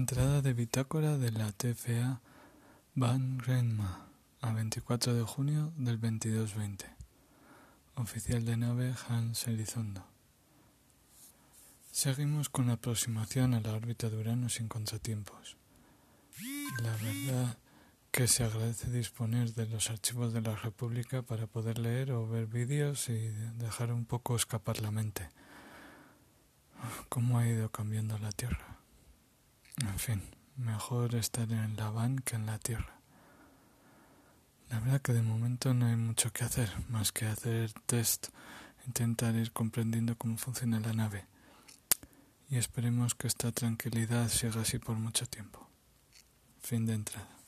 Entrada de bitácora de la TFA Van Renma a 24 de junio del 2220. Oficial de nave Hans Elizondo. Seguimos con la aproximación a la órbita de Urano sin contratiempos. La verdad que se agradece disponer de los archivos de la República para poder leer o ver vídeos y dejar un poco escapar la mente. ¿Cómo ha ido cambiando la Tierra? Fin, mejor estar en la van que en la Tierra. La verdad que de momento no hay mucho que hacer, más que hacer test, intentar ir comprendiendo cómo funciona la nave. Y esperemos que esta tranquilidad siga así por mucho tiempo. Fin de entrada.